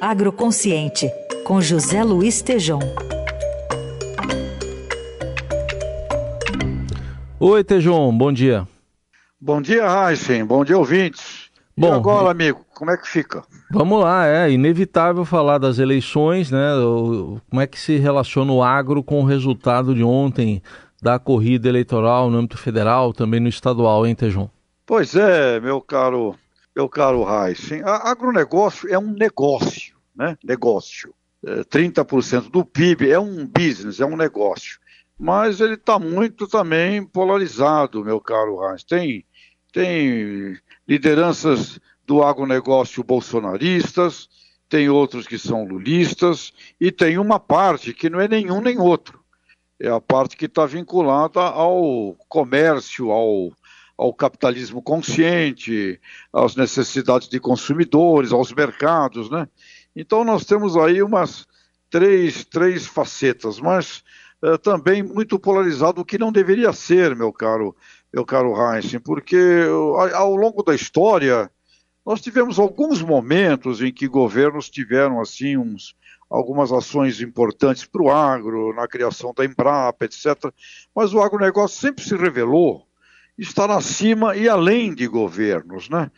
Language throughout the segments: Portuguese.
Agroconsciente, com José Luiz Tejom. Oi, Tejom, bom dia. Bom dia, Heisen. Bom dia, ouvintes. Bom, e agora, amigo, como é que fica? Vamos lá, é inevitável falar das eleições, né? Como é que se relaciona o agro com o resultado de ontem da corrida eleitoral no âmbito federal, também no estadual, hein, Tejom? Pois é, meu caro, meu caro Heisen. Agronegócio é um negócio, né? Negócio. É, 30% do PIB é um business, é um negócio. Mas ele está muito também polarizado, meu caro Heisen. Tem, tem lideranças do agronegócio bolsonaristas, tem outros que são lulistas, e tem uma parte que não é nenhum nem outro. É a parte que está vinculada ao comércio, ao, ao capitalismo consciente, às necessidades de consumidores, aos mercados, né? Então nós temos aí umas três, três facetas, mas é, também muito polarizado, o que não deveria ser, meu caro, meu caro Heinz, porque ao longo da história nós tivemos alguns momentos em que governos tiveram assim uns, algumas ações importantes para o agro, na criação da Embrapa, etc. Mas o agronegócio sempre se revelou estar acima e além de governos, né?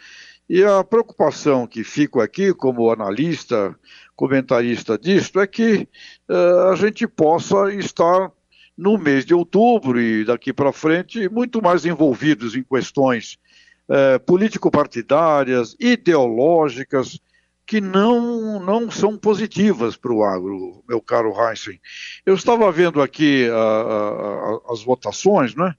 E a preocupação que fico aqui como analista, comentarista disto, é que uh, a gente possa estar no mês de outubro e daqui para frente muito mais envolvidos em questões é, político-partidárias, ideológicas, que não, não são positivas para o agro, meu caro Heisen. Eu estava vendo aqui a, as votações, né?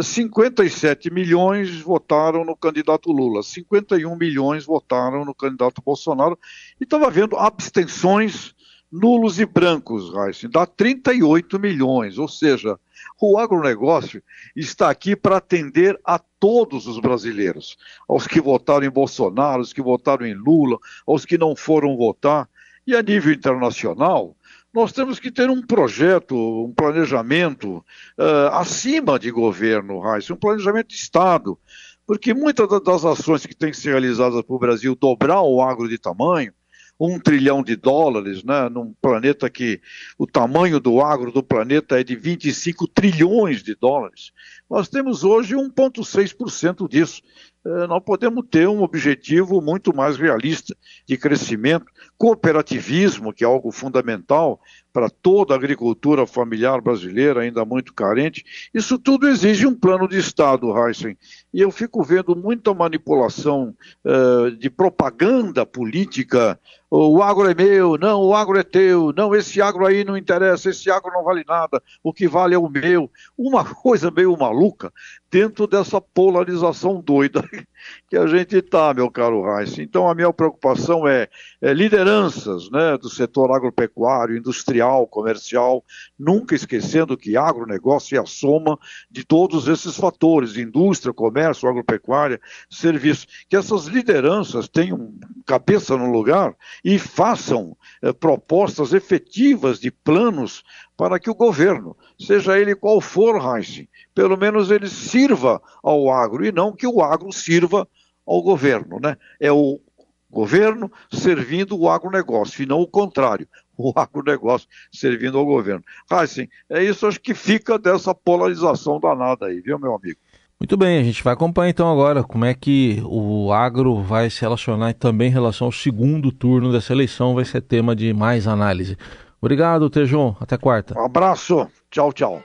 57 milhões votaram no candidato Lula, 51 milhões votaram no candidato Bolsonaro, e estava vendo abstenções nulos e brancos, Heisen, dá 38 milhões, ou seja, o agronegócio está aqui para atender a todos os brasileiros, aos que votaram em Bolsonaro, aos que votaram em Lula, aos que não foram votar. E a nível internacional, nós temos que ter um projeto, um planejamento uh, acima de governo, Raíssa, um planejamento de Estado, porque muitas das ações que têm que ser realizadas para o Brasil dobrar o agro de tamanho, um trilhão de dólares, né, num planeta que o tamanho do agro do planeta é de 25 trilhões de dólares. Nós temos hoje 1,6% disso. É, nós podemos ter um objetivo muito mais realista de crescimento, cooperativismo, que é algo fundamental para toda a agricultura familiar brasileira, ainda muito carente. Isso tudo exige um plano de Estado, Heisen. E eu fico vendo muita manipulação uh, de propaganda política. O agro é meu, não, o agro é teu, não, esse agro aí não interessa, esse agro não vale nada, o que vale é o meu. Uma coisa meio maluca dentro dessa polarização doida que a gente está, meu caro Reis. Então, a minha preocupação é, é, lideranças né, do setor agropecuário, industrial, comercial, nunca esquecendo que agronegócio é a soma de todos esses fatores, indústria, comércio, agropecuária, serviço. Que essas lideranças tenham cabeça no lugar e façam é, propostas efetivas de planos para que o governo, seja ele qual for, Heinz, pelo menos ele sirva ao agro e não que o agro sirva ao governo. Né? É o governo servindo o agronegócio e não o contrário, o agronegócio servindo ao governo. Heisen, é isso acho que fica dessa polarização danada aí, viu, meu amigo? Muito bem, a gente vai acompanhar então agora como é que o agro vai se relacionar também em relação ao segundo turno dessa eleição, vai ser tema de mais análise. Obrigado, Tejon. Até quarta. Um abraço. Tchau, tchau.